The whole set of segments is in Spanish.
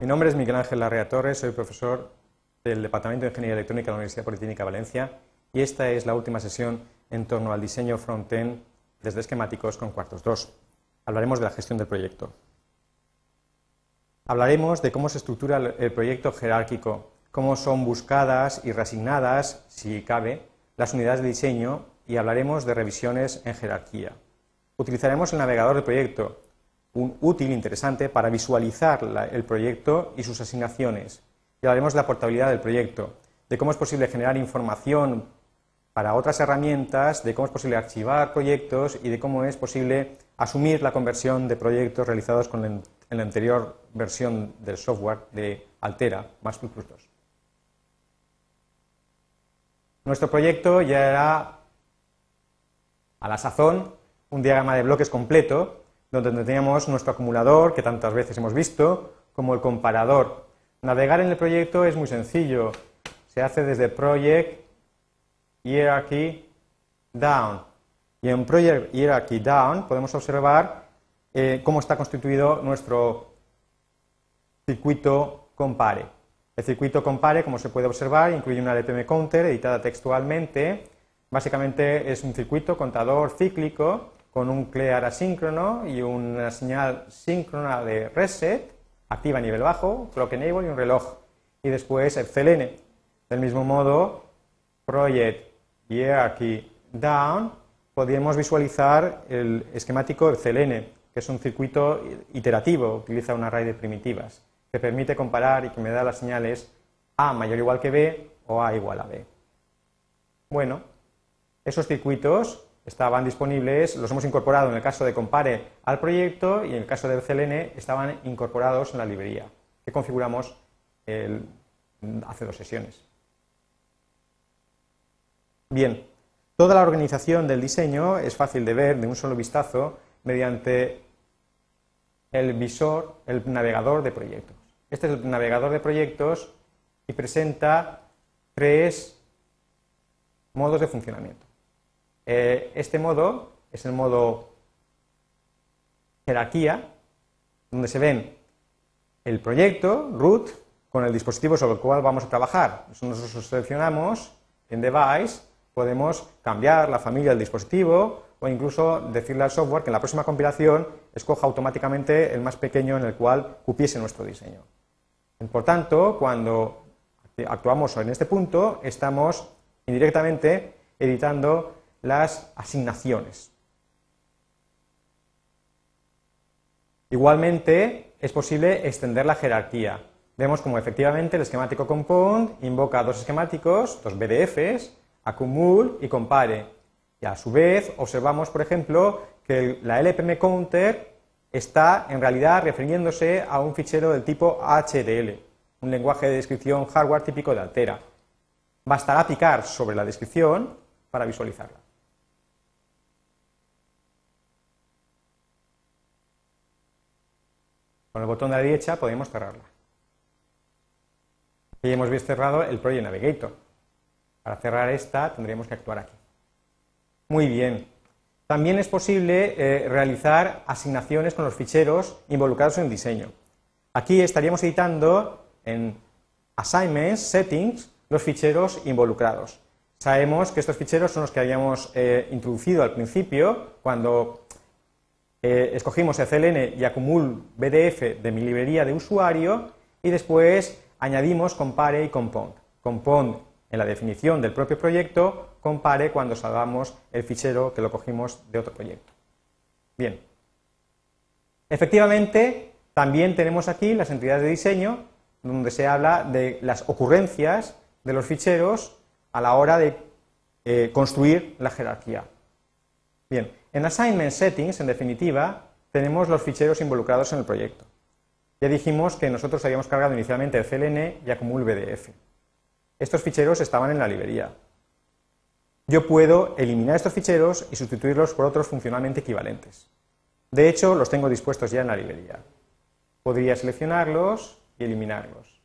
Mi nombre es Miguel Ángel Larrea Torres, soy profesor del Departamento de Ingeniería Electrónica de la Universidad Politécnica de Valencia y esta es la última sesión en torno al diseño front-end desde esquemáticos con cuartos 2. Hablaremos de la gestión del proyecto. Hablaremos de cómo se estructura el proyecto jerárquico, cómo son buscadas y reasignadas, si cabe, las unidades de diseño y hablaremos de revisiones en jerarquía. Utilizaremos el navegador de proyecto, un útil interesante para visualizar el proyecto y sus asignaciones. Y hablaremos de la portabilidad del proyecto, de cómo es posible generar información para otras herramientas, de cómo es posible archivar proyectos y de cómo es posible asumir la conversión de proyectos realizados con en la anterior versión del software de Altera más plus Nuestro proyecto ya era a la sazón un diagrama de bloques completo, donde teníamos nuestro acumulador, que tantas veces hemos visto, como el comparador. Navegar en el proyecto es muy sencillo. Se hace desde Project Hierarchy Down. Y en Project Hierarchy Down podemos observar eh, cómo está constituido nuestro circuito compare. El circuito compare, como se puede observar, incluye una LPM counter editada textualmente. Básicamente es un circuito contador cíclico con un clear asíncrono y una señal síncrona de reset, activa a nivel bajo, clock enable y un reloj. Y después CLN. Del mismo modo, project hierarchy down, podríamos visualizar el esquemático CLN, que es un circuito iterativo, utiliza un array de primitivas, que permite comparar y que me da las señales A mayor o igual que B o A igual a B. Bueno, esos circuitos estaban disponibles, los hemos incorporado en el caso de Compare al proyecto y en el caso del CLN estaban incorporados en la librería que configuramos hace dos sesiones. Bien, toda la organización del diseño es fácil de ver de un solo vistazo mediante el visor, el navegador de proyectos. Este es el navegador de proyectos y presenta tres modos de funcionamiento. Eh, este modo es el modo jerarquía, donde se ven el proyecto, root, con el dispositivo sobre el cual vamos a trabajar. Nosotros seleccionamos en device, podemos cambiar la familia del dispositivo o incluso decirle al software que en la próxima compilación escoja automáticamente el más pequeño en el cual cupiese nuestro diseño. Por tanto, cuando actuamos en este punto, estamos indirectamente editando las asignaciones. Igualmente, es posible extender la jerarquía. Vemos como efectivamente el esquemático compound invoca dos esquemáticos, dos BDFs, acumul y compare. Y a su vez observamos, por ejemplo, que la LPM counter está en realidad refiriéndose a un fichero del tipo HDL, un lenguaje de descripción hardware típico de Altera. Bastará picar sobre la descripción para visualizarla. Con el botón de la derecha podemos cerrarla. Y hemos visto cerrado el Project Navigator. Para cerrar esta tendríamos que actuar aquí. Muy bien. También es posible eh, realizar asignaciones con los ficheros involucrados en diseño. Aquí estaríamos editando en Assignments, Settings, los ficheros involucrados. Sabemos que estos ficheros son los que habíamos eh, introducido al principio cuando eh, escogimos CLN y acumul BDF de mi librería de usuario y después añadimos compare y compound. Compound en la definición del propio proyecto, compare cuando salvamos el fichero que lo cogimos de otro proyecto. Bien. Efectivamente, también tenemos aquí las entidades de diseño, donde se habla de las ocurrencias de los ficheros a la hora de eh, construir la jerarquía. Bien, en Assignment Settings, en definitiva, tenemos los ficheros involucrados en el proyecto. Ya dijimos que nosotros habíamos cargado inicialmente el CLN y Acumul BDF. Estos ficheros estaban en la librería. Yo puedo eliminar estos ficheros y sustituirlos por otros funcionalmente equivalentes. De hecho, los tengo dispuestos ya en la librería. Podría seleccionarlos y eliminarlos.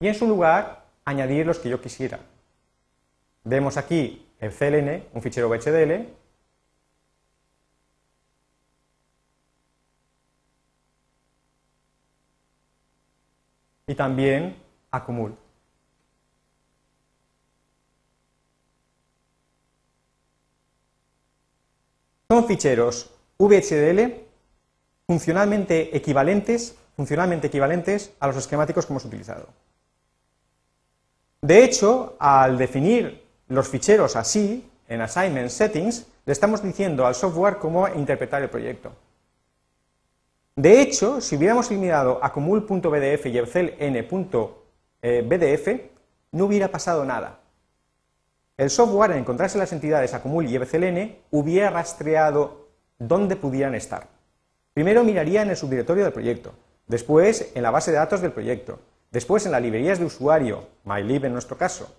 Y en su lugar, añadir los que yo quisiera. Vemos aquí el CLN, un fichero VHDL, y también acumul. Son ficheros VHDL funcionalmente equivalentes, funcionalmente equivalentes a los esquemáticos que hemos utilizado. De hecho, al definir los ficheros así, en Assignment Settings, le estamos diciendo al software cómo interpretar el proyecto. De hecho, si hubiéramos eliminado acumul.bdf y ebcln.bdf, no hubiera pasado nada. El software, al encontrarse las entidades acumul y ebcln, hubiera rastreado dónde pudieran estar. Primero miraría en el subdirectorio del proyecto, después en la base de datos del proyecto, después en las librerías de usuario, mylib en nuestro caso,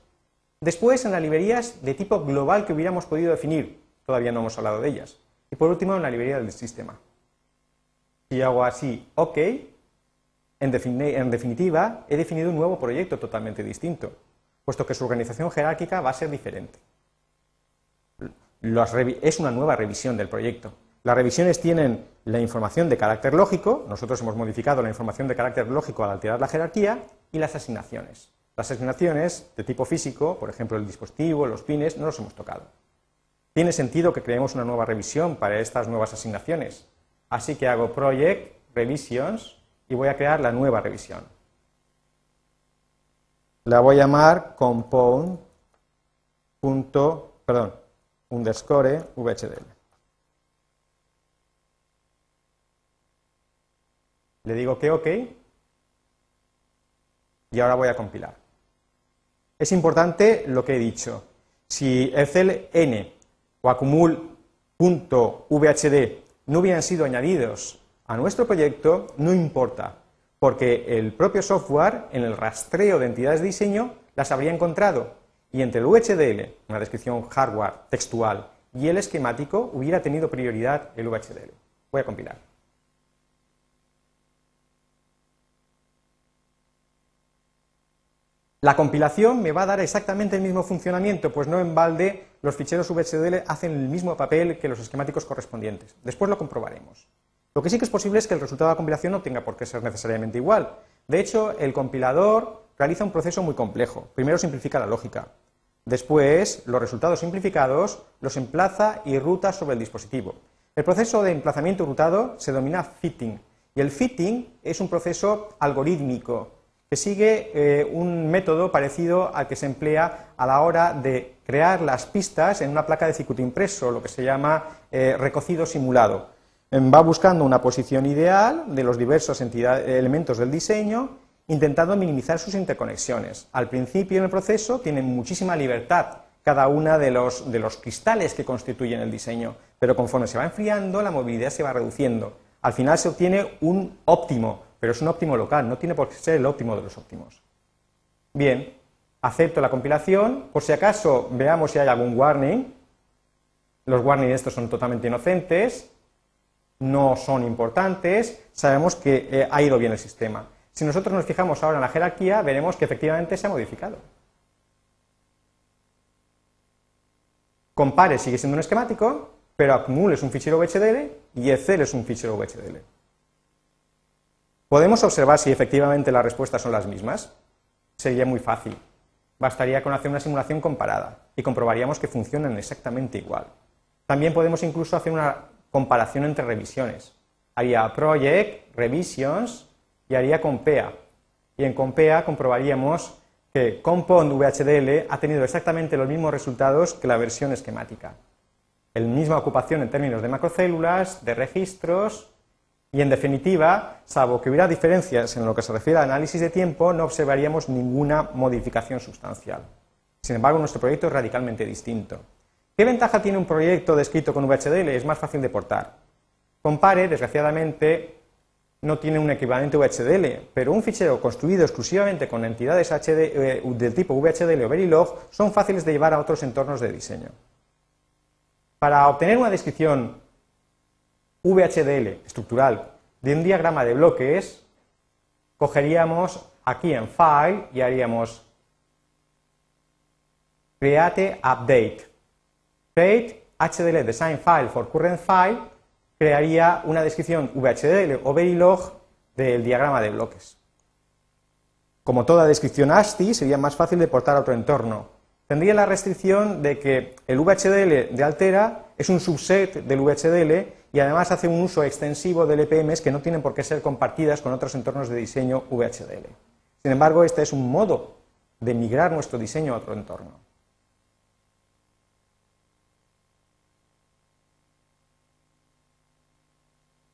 después en las librerías de tipo global que hubiéramos podido definir, todavía no hemos hablado de ellas, y por último en la librería del sistema. Si hago así OK, en, definitiva he definido un nuevo proyecto totalmente distinto, puesto que su organización jerárquica va a ser diferente. es una nueva revisión del proyecto. Las revisiones tienen la información de carácter lógico, nosotros hemos modificado la información de carácter lógico al alterar la jerarquía, y las asignaciones. Las asignaciones de tipo físico, por ejemplo el dispositivo, los pines, no los hemos tocado. Tiene sentido que creemos una nueva revisión para estas nuevas asignaciones, Así que hago project, revisions, y voy a crear la nueva revisión. La voy a llamar compound. perdón, underscore vhdl. Le digo que OK y ahora voy a compilar. Es importante lo que he dicho. Si n o acumul.vhd no hubieran sido añadidos a nuestro proyecto, no importa, porque el propio software, en el rastreo de entidades de diseño, las habría encontrado y entre el VHDL, una descripción hardware textual, y el esquemático hubiera tenido prioridad el VHDL. Voy a compilar. La compilación me va a dar exactamente el mismo funcionamiento, pues no en balde los ficheros VHDL hacen el mismo papel que los esquemáticos correspondientes. Después lo comprobaremos. Lo que sí que es posible es que el resultado de la compilación no tenga por qué ser necesariamente igual. De hecho, el compilador realiza un proceso muy complejo. Primero simplifica la lógica. Después, los resultados simplificados los emplaza y ruta sobre el dispositivo. El proceso de emplazamiento rutado se denomina fitting. Y el fitting es un proceso algorítmico sigue eh, un método parecido al que se emplea a la hora de crear las pistas en una placa de circuito impreso, lo que se llama eh, recocido simulado. Em, va buscando una posición ideal de los diversos elementos del diseño, intentando minimizar sus interconexiones. Al principio en el proceso tienen muchísima libertad cada uno de los cristales que constituyen el diseño, pero conforme se va enfriando, la movilidad se va reduciendo. Al final se obtiene un óptimo, pero es un óptimo local, no tiene por qué ser el óptimo de los óptimos. Bien, acepto la compilación, por si acaso veamos si hay algún warning. Los warnings estos son totalmente inocentes, no son importantes, sabemos que eh, ha ido bien el sistema. Si nosotros nos fijamos ahora en la jerarquía, veremos que efectivamente se ha modificado. Compare sigue siendo un esquemático, pero acumule es un fichero VHDL y Excel es un fichero VHDL. ¿Podemos observar si efectivamente las respuestas son las mismas? Sería muy fácil. Bastaría con hacer una simulación comparada y comprobaríamos que funcionan exactamente igual. También podemos incluso hacer una comparación entre revisiones. Haría project, revisions y haría compea. Y en compea comprobaríamos que Compound VHDL ha tenido exactamente los mismos resultados que la versión esquemática. La misma ocupación en términos de macrocélulas, de registros y en definitiva, salvo que hubiera diferencias en lo que se refiere al análisis de tiempo, no observaríamos ninguna modificación sustancial. Sin embargo, nuestro proyecto es radicalmente distinto. ¿Qué ventaja tiene un proyecto descrito con VHDL? Es más fácil de portar. Compare, desgraciadamente, no tiene un equivalente VHDL, pero un fichero construido exclusivamente con entidades eh, del tipo VHDL o Verilog son fáciles de llevar a otros entornos de diseño. Para obtener una descripción VHDL estructural de un diagrama de bloques, cogeríamos aquí en File y haríamos Create Update. Create HDL Design File for Current File crearía una descripción VHDL o Verilog del diagrama de bloques. como toda descripción ASCII, sería más fácil de portar a otro entorno. Tendría la restricción de que el VHDL de Altera es un subset del VHDL y además hace un uso extensivo de LPMs que no tienen por qué ser compartidas con otros entornos de diseño VHDL. Sin embargo, este es un modo de migrar nuestro diseño a otro entorno.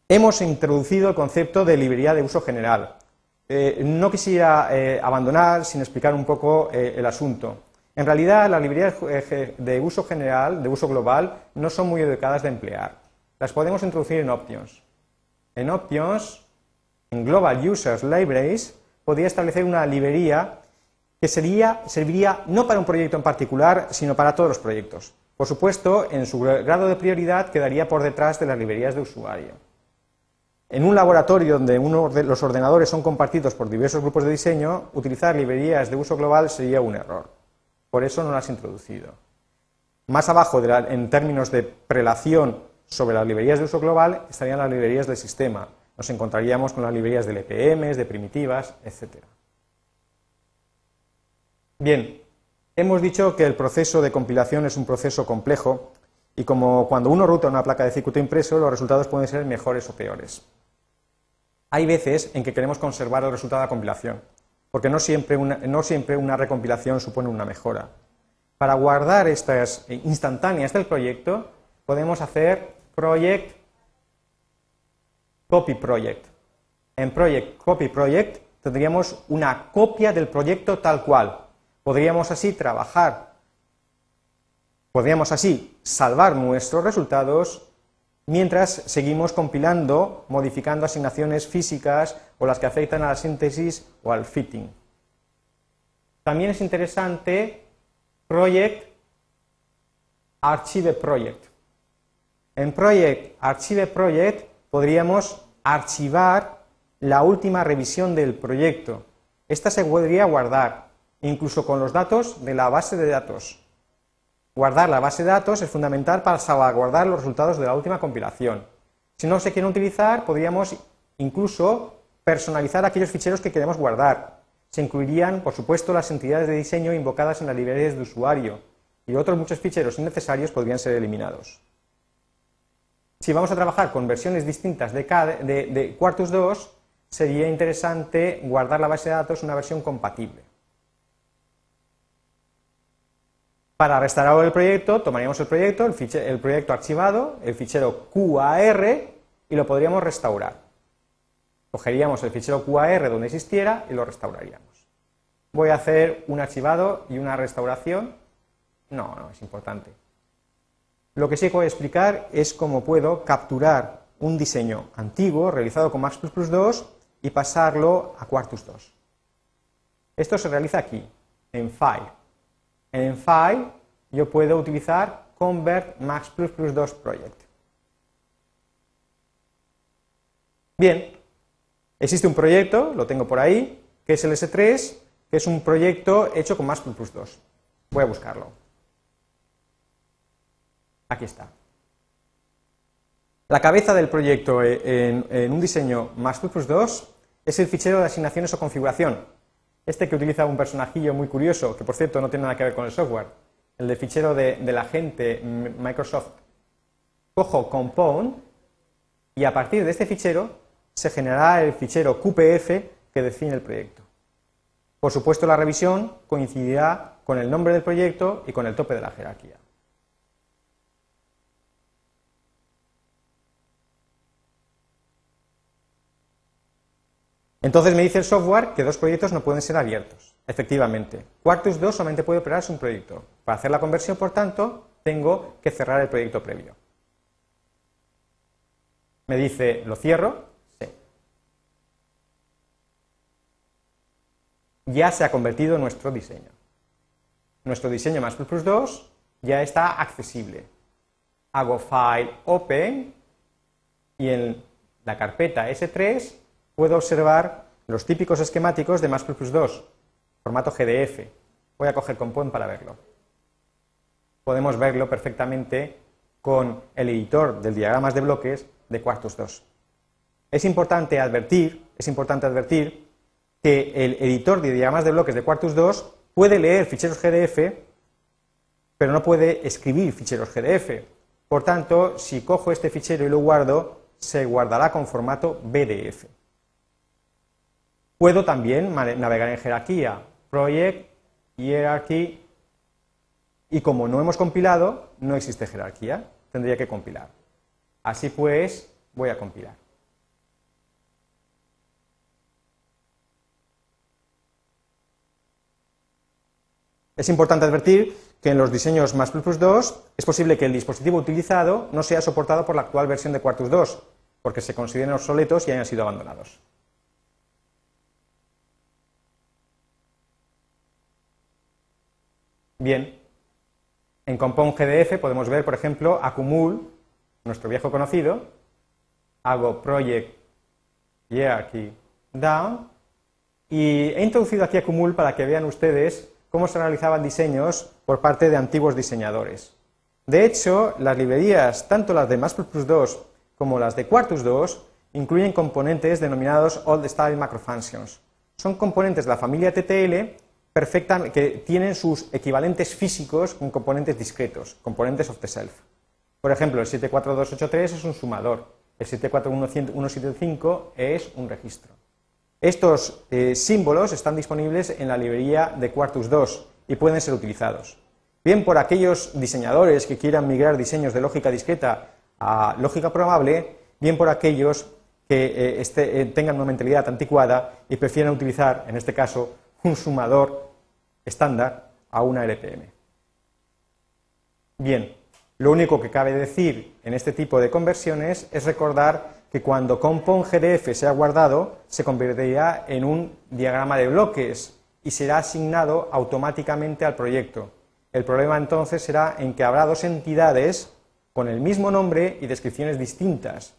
Hemos introducido el concepto de librería de uso general. Eh, no quisiera eh, abandonar sin explicar un poco eh, el asunto. En realidad, las librerías de uso general, de uso global, no son muy educadas de emplear. Las podemos introducir en Options. En Options, en Global Users Libraries, podría establecer una librería que sería, serviría no para un proyecto en particular, sino para todos los proyectos. Por supuesto, en su grado de prioridad quedaría por detrás de las librerías de usuario. En un laboratorio donde los ordenadores son compartidos por diversos grupos de diseño, utilizar librerías de uso global sería un error. Por eso no las he introducido. Más abajo, en términos de prelación sobre las librerías de uso global, estarían las librerías del sistema. Nos encontraríamos con las librerías de LPMs, de primitivas, etc. Bien, hemos dicho que el proceso de compilación es un proceso complejo y como cuando uno ruta una placa de circuito impreso, los resultados pueden ser mejores o peores hay veces en que queremos conservar el resultado de la compilación, porque no siempre una, recompilación supone una mejora. Para guardar estas instantáneas del proyecto, podemos hacer project copy project. En project copy project tendríamos una copia del proyecto tal cual. Podríamos así trabajar, podríamos así salvar nuestros resultados mientras seguimos compilando, modificando asignaciones físicas o las que afectan a la síntesis o al fitting. También es interesante Project Archive Project. En Project Archive Project podríamos archivar la última revisión del proyecto. Esta se podría guardar, incluso con los datos de la base de datos. Guardar la base de datos es fundamental para salvaguardar los resultados de la última compilación. Si no se quieren utilizar, podríamos incluso personalizar aquellos ficheros que queremos guardar. Se incluirían, por supuesto, las entidades de diseño invocadas en las librerías de usuario y otros muchos ficheros innecesarios podrían ser eliminados. Si vamos a trabajar con versiones distintas de, de Quartus 2, sería interesante guardar la base de datos en una versión compatible. Para restaurar el proyecto, tomaríamos el proyecto, el, proyecto archivado, el fichero QAR y lo podríamos restaurar. Cogeríamos el fichero QAR donde existiera y lo restauraríamos. Voy a hacer un archivado y una restauración. No, no es importante. Lo que sí voy a explicar es cómo puedo capturar un diseño antiguo realizado con Max 2 y pasarlo a Quartus 2. Esto se realiza aquí, en File, en File yo puedo utilizar Convert Max 2 Project. Bien, existe un proyecto, lo tengo por ahí, que es el S3, que es un proyecto hecho con Max 2. Voy a buscarlo. Aquí está. La cabeza del proyecto en, un diseño Max 2 es el fichero de asignaciones o configuración, este que utiliza un personajillo muy curioso, que por cierto no tiene nada que ver con el software, el de fichero de, la gente Microsoft. Cojo compound y a partir de este fichero se generará el fichero QPF que define el proyecto. Por supuesto, la revisión coincidirá con el nombre del proyecto y con el tope de la jerarquía. Entonces me dice el software que dos proyectos no pueden ser abiertos. Efectivamente, Quartus 2 solamente puede operarse un proyecto. Para hacer la conversión, por tanto, tengo que cerrar el proyecto previo. Me dice, ¿lo cierro? Sí. Ya se ha convertido nuestro diseño. Nuestro diseño más plus 2 ya está accesible. Hago File Open y en la carpeta S3 puedo observar los típicos esquemáticos de más 2, formato GDF. Voy a coger Compound para verlo. Podemos verlo perfectamente con el editor del diagramas de bloques de Quartus 2. Es importante advertir, es importante advertir que el editor de diagramas de bloques de Quartus 2 puede leer ficheros GDF, pero no puede escribir ficheros GDF. Por tanto, si cojo este fichero y lo guardo, se guardará con formato BDF. Puedo también navegar en jerarquía, project, hierarchy, y como no hemos compilado, no existe jerarquía, tendría que compilar. Así pues, voy a compilar. Es importante advertir que en los diseños más 2 es posible que el dispositivo utilizado no sea soportado por la actual versión de Quartus 2, porque se consideren obsoletos y hayan sido abandonados. Bien, en Compound GDF podemos ver, por ejemplo, Acumul, nuestro viejo conocido, hago Project Hierarchy Down, y he introducido aquí Acumul para que vean ustedes cómo se realizaban diseños por parte de antiguos diseñadores. De hecho, las librerías, tanto las de Plus2 como las de Quartus 2, incluyen componentes denominados Old Style Macrofunctions. Son componentes de la familia TTL que tienen sus equivalentes físicos con componentes discretos, componentes of the self. Por ejemplo, el 74283 es un sumador, el 741175 es un registro. Estos eh, símbolos están disponibles en la librería de Quartus 2 y pueden ser utilizados. Bien por aquellos diseñadores que quieran migrar diseños de lógica discreta a lógica programable, bien por aquellos que eh, este, eh, tengan una mentalidad anticuada y prefieran utilizar, en este caso, un sumador estándar a una LPM. Bien, lo único que cabe decir en este tipo de conversiones es recordar que cuando compon GDF sea guardado, se convertirá en un diagrama de bloques y será asignado automáticamente al proyecto. El problema entonces será en que habrá dos entidades con el mismo nombre y descripciones distintas.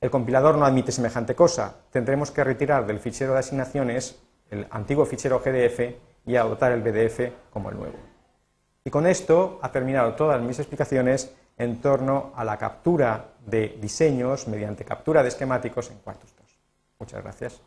El compilador no admite semejante cosa. Tendremos que retirar del fichero de asignaciones el antiguo fichero GDF y adoptar el BDF como el nuevo. Y con esto ha terminado todas mis explicaciones en torno a la captura de diseños mediante captura de esquemáticos en Quartus 2. Muchas gracias.